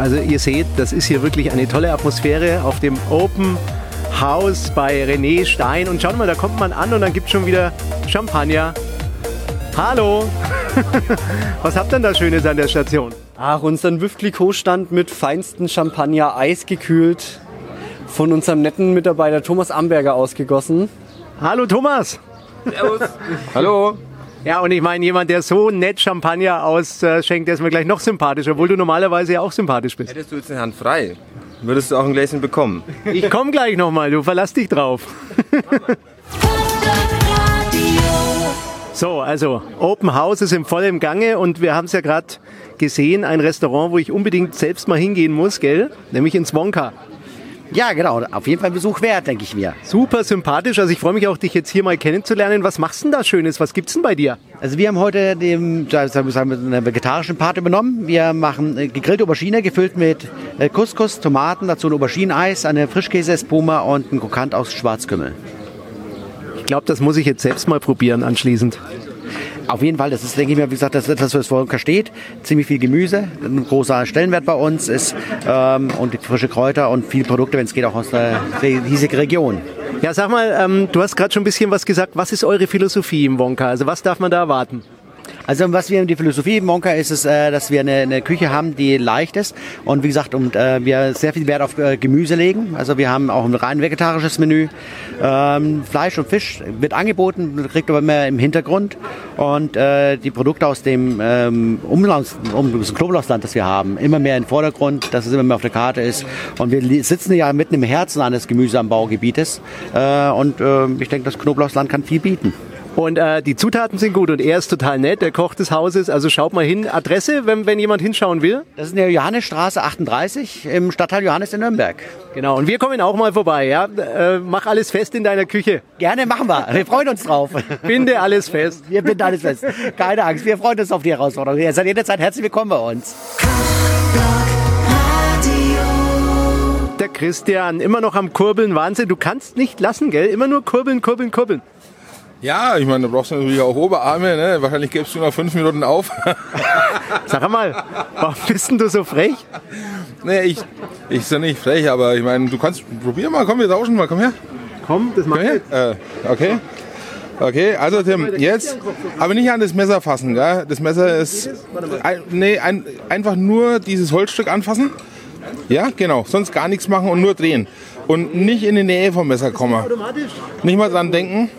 Also ihr seht, das ist hier wirklich eine tolle Atmosphäre auf dem Open House bei René Stein. Und schaut mal, da kommt man an und dann gibt es schon wieder Champagner. Hallo! Was habt ihr denn da Schönes an der Station? Ach, unseren Wüftlikot-Stand mit feinsten Champagner eisgekühlt von unserem netten Mitarbeiter Thomas Amberger ausgegossen. Hallo Thomas! Servus! Hallo! Ja, und ich meine, jemand, der so nett Champagner ausschenkt, der ist mir gleich noch sympathischer, obwohl du normalerweise ja auch sympathisch bist. Hättest du jetzt eine Hand frei, würdest du auch ein Gläschen bekommen. Ich komm gleich nochmal, du verlass dich drauf. so, also Open House ist im vollen Gange und wir haben es ja gerade gesehen, ein Restaurant, wo ich unbedingt selbst mal hingehen muss, gell? Nämlich ins Wonka. Ja, genau. Auf jeden Fall Besuch wert, denke ich mir. Super sympathisch. Also ich freue mich auch, dich jetzt hier mal kennenzulernen. Was machst du denn da Schönes? Was gibt's denn bei dir? Also wir haben heute den, sagen wir, einen vegetarischen Part übernommen. Wir machen äh, gegrillte Aubergine gefüllt mit äh, Couscous, Tomaten, dazu ein Aubergineneis, eine Frischkäse-Espuma und ein Krokant aus Schwarzkümmel. Ich glaube, das muss ich jetzt selbst mal probieren anschließend. Auf jeden Fall, das ist, denke ich mir, wie gesagt, das ist etwas, was vor uns steht. Ziemlich viel Gemüse, ein großer Stellenwert bei uns ist ähm, und frische Kräuter und viele Produkte, wenn es geht, auch aus der hiesigen Region. Ja, sag mal, ähm, du hast gerade schon ein bisschen was gesagt. Was ist eure Philosophie im Wonka? Also was darf man da erwarten? Also was wir die Philosophie im Monka ist es, äh, dass wir eine, eine, Küche haben, die leicht ist und wie gesagt, und äh, wir sehr viel Wert auf äh, Gemüse legen. Also wir haben auch ein rein vegetarisches Menü. Ähm, Fleisch und Fisch wird angeboten, kriegt aber mehr im Hintergrund und äh, die Produkte aus dem ähm, Umland, um, das Knoblauchsland, das wir haben, immer mehr im Vordergrund, dass es immer mehr auf der Karte ist. Und wir sitzen ja mitten im Herzen eines Gemüseanbaugebietes äh, und äh, ich denke, das Knoblauchsland kann viel bieten. Und äh, die Zutaten sind gut und er ist total nett, der Koch des Hauses. Also schaut mal hin. Adresse, wenn, wenn jemand hinschauen will? Das ist in der Johannesstraße 38 im Stadtteil Johannes in Nürnberg. Genau, und wir kommen auch mal vorbei. Ja? Äh, mach alles fest in deiner Küche. Gerne, machen wir. Wir freuen uns drauf. Binde alles fest. Wir binden alles fest. Keine Angst, wir freuen uns auf die Herausforderung. Ihr seid jederzeit herzlich willkommen bei uns. Der Christian, immer noch am Kurbeln. Wahnsinn, du kannst nicht lassen, gell? Immer nur kurbeln, kurbeln, kurbeln. Ja, ich meine, du brauchst natürlich auch Oberarme. Ne? Wahrscheinlich gibst du noch fünf Minuten auf. Sag mal, warum bist denn du so frech? Nee, ich, ich bin nicht frech, aber ich meine, du kannst, probier mal, komm, wir tauschen mal, komm her. Komm, das mach ich. Äh, okay. Okay, also Tim, jetzt, aber nicht an das Messer fassen, gell? Das Messer ist, ein, nee, ein, einfach nur dieses Holzstück anfassen. Ja, genau, sonst gar nichts machen und nur drehen. Und nicht in die Nähe vom Messer kommen. Nicht mal dran denken.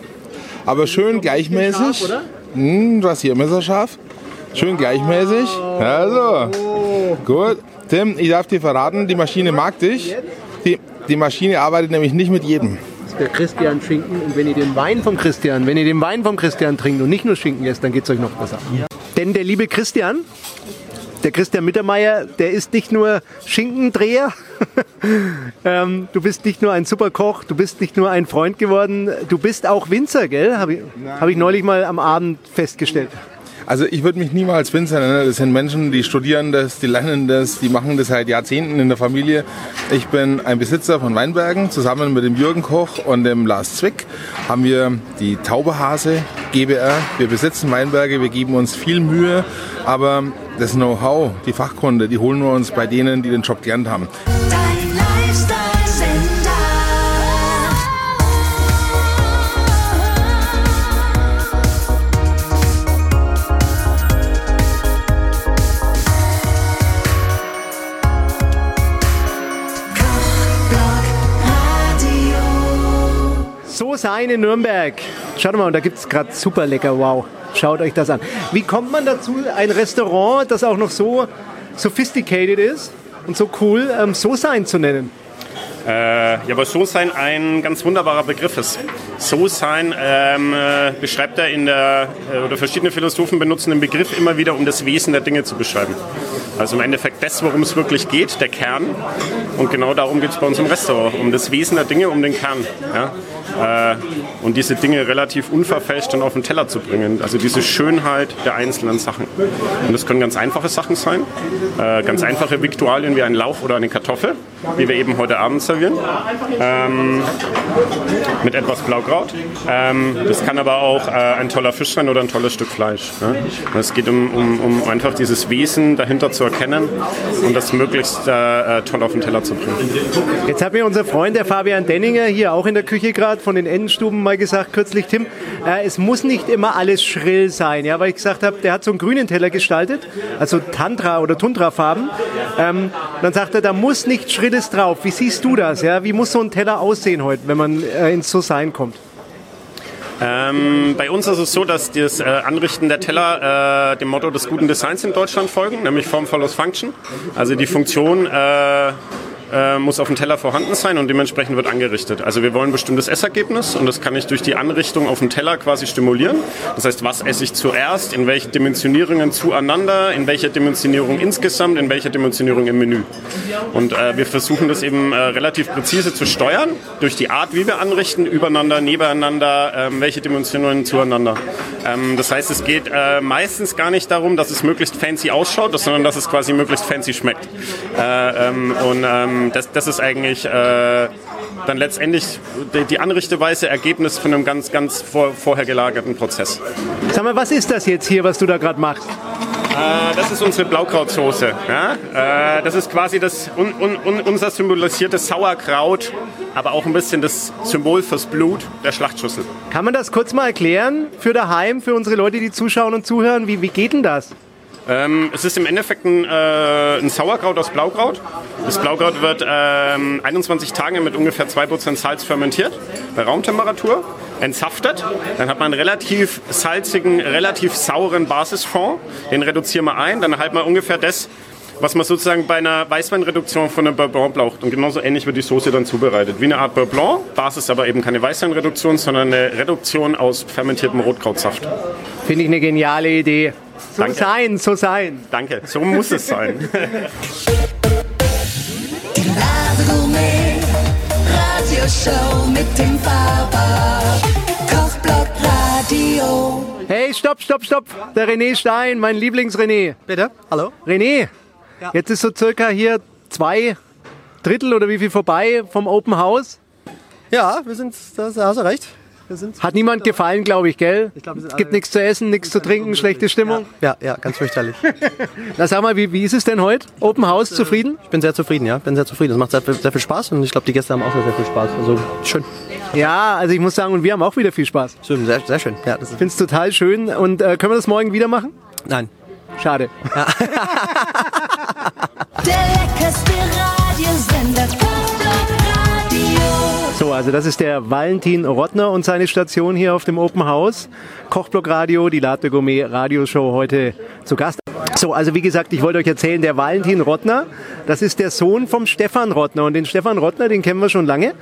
Aber schön gleichmäßig. Scharf, hm, Rasiermesser scharf. Schön gleichmäßig. Also, gut. Tim, ich darf dir verraten, die Maschine mag dich. Die, die Maschine arbeitet nämlich nicht mit jedem. Das ist der Christian Schinken. Und wenn ihr den Wein vom Christian, wenn ihr den Wein vom Christian trinkt und nicht nur Schinken esst, dann geht es euch noch besser. Ja. Denn der liebe Christian, der Christian Mittermeier, der ist nicht nur Schinkendreher, ähm, du bist nicht nur ein super Koch, du bist nicht nur ein Freund geworden, du bist auch Winzer, gell? Habe ich, hab ich neulich mal am Abend festgestellt. Also ich würde mich niemals Winzer nennen. Das sind Menschen, die studieren das, die lernen das, die machen das seit Jahrzehnten in der Familie. Ich bin ein Besitzer von Weinbergen. Zusammen mit dem Jürgen Koch und dem Lars Zwick haben wir die Tauberhase GBR. Wir besitzen Weinberge, wir geben uns viel Mühe, aber das Know-how, die Fachkunde, die holen wir uns bei denen, die den Job gelernt haben. So sein in Nürnberg. Schaut mal, und da gibt es gerade super lecker, wow. Schaut euch das an. Wie kommt man dazu, ein Restaurant, das auch noch so sophisticated ist und so cool, ähm, so sein zu nennen? Äh, ja, weil So-Sein ein ganz wunderbarer Begriff ist. So-Sein ähm, äh, beschreibt er in der, äh, oder verschiedene Philosophen benutzen den Begriff immer wieder, um das Wesen der Dinge zu beschreiben. Also im Endeffekt das, worum es wirklich geht, der Kern. Und genau darum geht es bei uns im Restaurant, um das Wesen der Dinge, um den Kern. Ja? Äh, und diese Dinge relativ unverfälscht dann auf den Teller zu bringen. Also diese Schönheit der einzelnen Sachen. Und das können ganz einfache Sachen sein, äh, ganz einfache Viktualien wie ein Lauch oder eine Kartoffel, wie wir eben heute Abend servieren, ähm, mit etwas Blaukraut. Ähm, das kann aber auch äh, ein toller Fisch sein oder ein tolles Stück Fleisch. Ne? Es geht um, um, um einfach dieses Wesen dahinter zu erkennen und das möglichst äh, äh, toll auf den Teller zu bringen. Jetzt hat mir unser Freund, der Fabian Denninger, hier auch in der Küche gerade von den Endenstuben mal gesagt, kürzlich, Tim, äh, es muss nicht immer alles schrill sein, ja, weil ich gesagt habe, der hat so einen grünen Teller gestaltet, also Tantra- oder Tundra-Farben. Ähm, dann sagt er, da muss nichts Schrilles drauf. Wie siehst du das? Ja? Wie muss so ein Teller aussehen heute, wenn man äh, ins So-Sein kommt? Ähm, bei uns ist es so, dass das äh, Anrichten der Teller äh, dem Motto des guten Designs in Deutschland folgen, nämlich Form follows Function. Also die Funktion äh, äh, muss auf dem Teller vorhanden sein und dementsprechend wird angerichtet. Also wir wollen ein bestimmtes Essergebnis und das kann ich durch die Anrichtung auf dem Teller quasi stimulieren. Das heißt, was esse ich zuerst, in welchen Dimensionierungen zueinander, in welcher Dimensionierung insgesamt, in welcher Dimensionierung im Menü. Und äh, wir versuchen das eben äh, relativ präzise zu steuern, durch die Art, wie wir anrichten, übereinander, nebeneinander, ähm, welche Dimensionen zueinander. Ähm, das heißt, es geht äh, meistens gar nicht darum, dass es möglichst fancy ausschaut, sondern dass es quasi möglichst fancy schmeckt. Äh, ähm, und ähm, das, das ist eigentlich äh, dann letztendlich die, die anrichteweise Ergebnis von einem ganz, ganz vor, vorher gelagerten Prozess. Sag mal, was ist das jetzt hier, was du da gerade machst? Äh, das ist unsere Blaukrautsoße. Ja? Äh, das ist quasi das, un, un, un, unser symbolisiertes Sauerkraut, aber auch ein bisschen das Symbol fürs Blut der Schlachtschüssel. Kann man das kurz mal erklären für daheim, für unsere Leute, die zuschauen und zuhören? Wie, wie geht denn das? Ähm, es ist im Endeffekt ein, äh, ein Sauerkraut aus Blaukraut. Das Blaukraut wird ähm, 21 Tage mit ungefähr 2% Salz fermentiert, bei Raumtemperatur, entsaftet. Dann hat man einen relativ salzigen, relativ sauren Basisfond. Den reduzieren wir ein. Dann halten wir ungefähr das, was man sozusagen bei einer Weißweinreduktion von einem Bourbon braucht. Und genauso ähnlich wird die Soße dann zubereitet. Wie eine Art Bourbon, Basis aber eben keine Weißweinreduktion, sondern eine Reduktion aus fermentiertem Rotkrautsaft. Finde ich eine geniale Idee. So Danke. sein, so sein. Danke, so muss es sein. Die Radegourmet Radioshow mit dem Faber Kochblock Radio. Hey, stopp, stopp, stopp. Der René Stein, mein Lieblings-René. Bitte? Hallo? René, jetzt ist so circa hier zwei Drittel oder wie viel vorbei vom Open House. Ja, wir sind, da hast du recht. Wir sind, Hat niemand gefallen, glaube ich, gell? Ich glaub, wir sind es gibt alle- nichts zu essen, nichts zu trinken, schlechte Stimmung. ja, ja, ganz fürchterlich. Na, sag mal, wie, wie ist es denn heute? Open House, zufrieden? Ich bin sehr zufrieden, ja. Bin sehr zufrieden. Es macht sehr viel, sehr viel Spaß und ich glaube, die Gäste haben auch sehr, sehr viel Spaß. Also schön. Ja, also ich muss sagen, und wir haben auch wieder viel Spaß. Schön, sehr, sehr schön. Ja, das ist, Ich finde es total schön. Und äh, können wir das morgen wieder machen? nein. Schade. Der leckerste Radiosender. So, also das ist der Valentin Rottner und seine Station hier auf dem Open House. Kochblock Radio, die Latte Gourmet Radioshow heute zu Gast. So, also wie gesagt, ich wollte euch erzählen, der Valentin Rottner, das ist der Sohn vom Stefan Rottner. Und den Stefan Rottner, den kennen wir schon lange.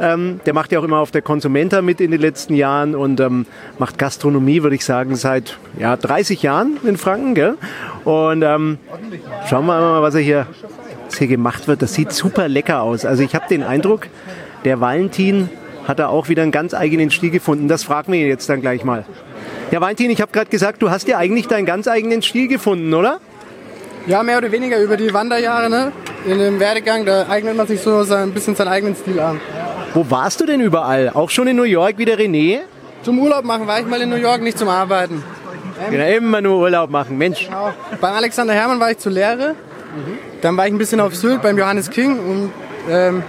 Ähm, der macht ja auch immer auf der Consumenta mit in den letzten Jahren und ähm, macht Gastronomie, würde ich sagen, seit ja, 30 Jahren in Franken. Gell? Und ähm, schauen wir mal, was er hier, was hier gemacht wird. Das sieht super lecker aus. Also ich habe den Eindruck, der Valentin hat da auch wieder einen ganz eigenen Stil gefunden. Das fragen wir ihn jetzt dann gleich mal. Ja, Valentin, ich habe gerade gesagt, du hast ja eigentlich deinen ganz eigenen Stil gefunden, oder? Ja, mehr oder weniger über die Wanderjahre, ne? In dem Werdegang, da eignet man sich so sein- ein bisschen seinen eigenen Stil an. Wo warst du denn überall? Auch schon in New York wie der René? Zum Urlaub machen war ich mal in New York, nicht zum Arbeiten. Ja, immer nur Urlaub machen, Mensch. Auch beim Alexander Hermann war ich zur Lehre. Dann war ich ein bisschen auf Sylt beim Johannes King und ähm,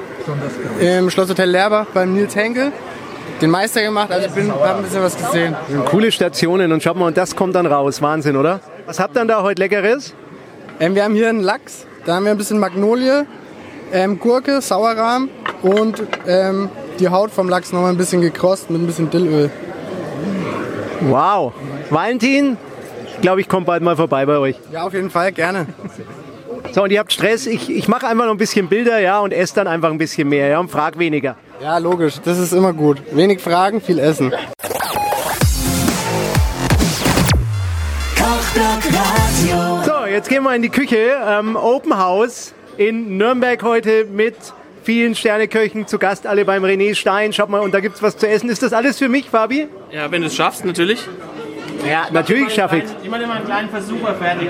im Schlosshotel Lerbach beim Nils Henkel. Den Meister gemacht, also ich bin, hab ein bisschen was gesehen. Coole Stationen und schaut mal, und das kommt dann raus. Wahnsinn, oder? Was habt ihr denn da heute Leckeres? Ähm, wir haben hier einen Lachs, da haben wir ein bisschen Magnolie, ähm, Gurke, Sauerrahm und ähm, die Haut vom Lachs nochmal ein bisschen gekrost mit ein bisschen Dillöl. Wow. Valentin, glaube ich, kommt bald mal vorbei bei euch. Ja, auf jeden Fall, gerne. So, und ihr habt Stress. Ich, ich mache einfach noch ein bisschen Bilder, ja, und esse dann einfach ein bisschen mehr, ja, und frag weniger. Ja, logisch, das ist immer gut. Wenig Fragen, viel Essen. So, jetzt gehen wir in die Küche. Ähm, Open House in Nürnberg heute mit vielen Sterneköchen zu Gast, alle beim René Stein. Schaut mal, und da gibt's was zu essen. Ist das alles für mich, Fabi? Ja, wenn du es schaffst, natürlich. Ja, natürlich schaffe ich's. Ich mache mal einen kleinen Versuch fertig.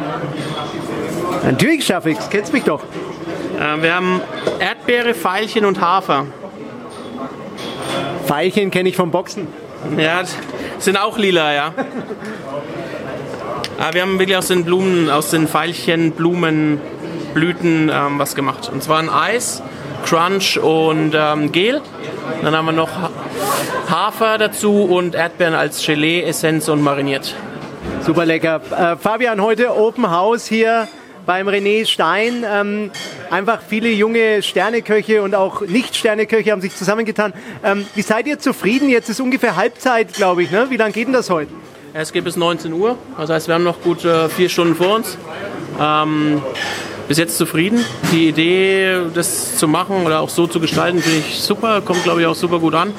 Natürlich schaffe ich's. Kennst mich doch. Äh, wir haben Erdbeere, Veilchen und Hafer. Veilchen kenne ich vom Boxen. Ja, sind auch lila, ja. Aber wir haben wirklich aus den Blumen, aus den Veilchen, Blumen, Blüten ähm, was gemacht. Und zwar ein Eis, Crunch und ähm, Gel. Dann haben wir noch Ha- Hafer dazu und Erdbeeren als Gelee, Essenz und mariniert. Super lecker. Äh, Fabian, heute Open House hier beim René Stein. Ähm, einfach viele junge Sterneköche und auch Nicht-Sterneköche haben sich zusammengetan. Ähm, wie seid ihr zufrieden? Jetzt ist ungefähr Halbzeit, glaube ich. Ne? Wie lange geht denn das heute? Es geht bis 19 Uhr, das heißt, wir haben noch gut äh, vier Stunden vor uns. Ähm, bis jetzt zufrieden. Die Idee, das zu machen oder auch so zu gestalten, finde ich super, kommt glaube ich auch super gut an.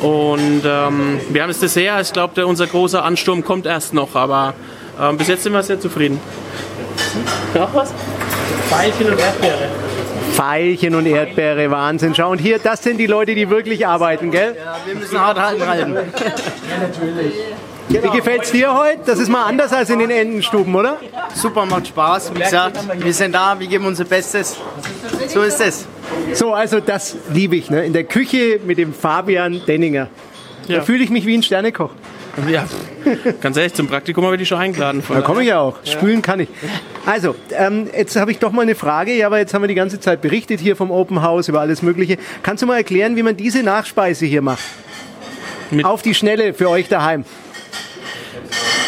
Und ähm, wir haben das Dessert, ich glaube, unser großer Ansturm kommt erst noch, aber ähm, bis jetzt sind wir sehr zufrieden. Noch was? Veilchen und Erdbeere. Veilchen und Erdbeere, Wahnsinn. Schau, und hier, das sind die Leute, die wirklich arbeiten, gell? Wir müssen hart halten. Wie gefällt's dir heute? Das ist mal anders als in den Entenstuben, oder? Super, macht Spaß. Wie gesagt, wir sind da, wir geben unser Bestes. So ist es. So, also das liebe ich, ne? In der Küche mit dem Fabian Denninger. Da Ja. fühle ich mich wie ein Sternekoch. Ja, ganz ehrlich, zum Praktikum habe ich dich schon eingeladen. Da komme ich ja auch. Spülen kann ich. Also, ähm, jetzt habe ich doch mal eine Frage. Ja, aber jetzt haben wir die ganze Zeit berichtet hier vom Open House über alles Mögliche. Kannst du mal erklären, wie man diese Nachspeise hier macht? Mit- Auf die Schnelle für euch daheim.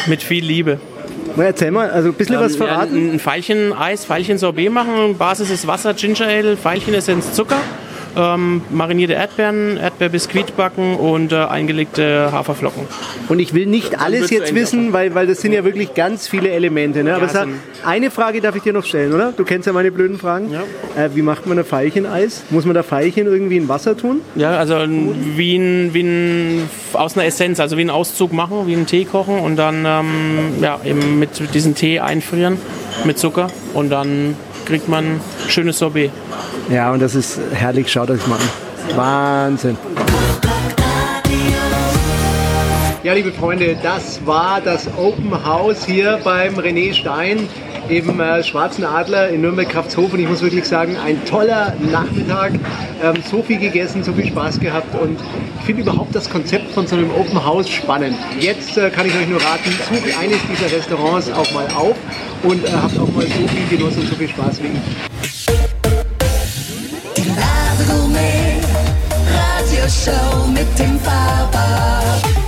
Mit viel Liebe. Erzähl mal, also ein bisschen was Ähm, ja, verraten. ein Veilchen Eis, Veilchen Sorbet machen. Basis ist Wasser, Ginger Ale, Veilchen Essenz, Zucker. Ähm, marinierte Erdbeeren, Erdbeerbiskuit backen und äh, eingelegte Haferflocken. Und ich will nicht alles jetzt wissen, weil, weil das sind ja wirklich ganz viele Elemente. Ne? Aber Ja, sag, sind- eine Frage darf ich dir noch stellen, oder? Du kennst ja meine blöden Fragen. Äh, wie macht man ein Veilcheneis? Muss man da Veilchen irgendwie in Wasser tun? Ja, also ein- wie ein, wie ein aus einer Essenz, also wie ein Auszug machen, wie einen Tee kochen und dann ähm, ja, eben mit diesem Tee einfrieren mit Zucker und dann kriegt man schönes Sorbet. Ja, und das ist herrlich. Schaut euch mal an. Wahnsinn. Ja, liebe Freunde, das war das Open House hier beim René Stein im äh, Schwarzen Adler in Nürnberg-Kraftshof. Und ich muss wirklich sagen, ein toller Nachmittag. Ähm, so viel gegessen, so viel Spaß gehabt. Und ich finde überhaupt das Konzept von so einem Open House spannend. Jetzt äh, kann ich euch nur raten, sucht eines dieser Restaurants auch mal auf und äh, habt auch mal so viel Genuss und so viel Spaß wie ich. Rasengourmet Radioshow mit dem Faber.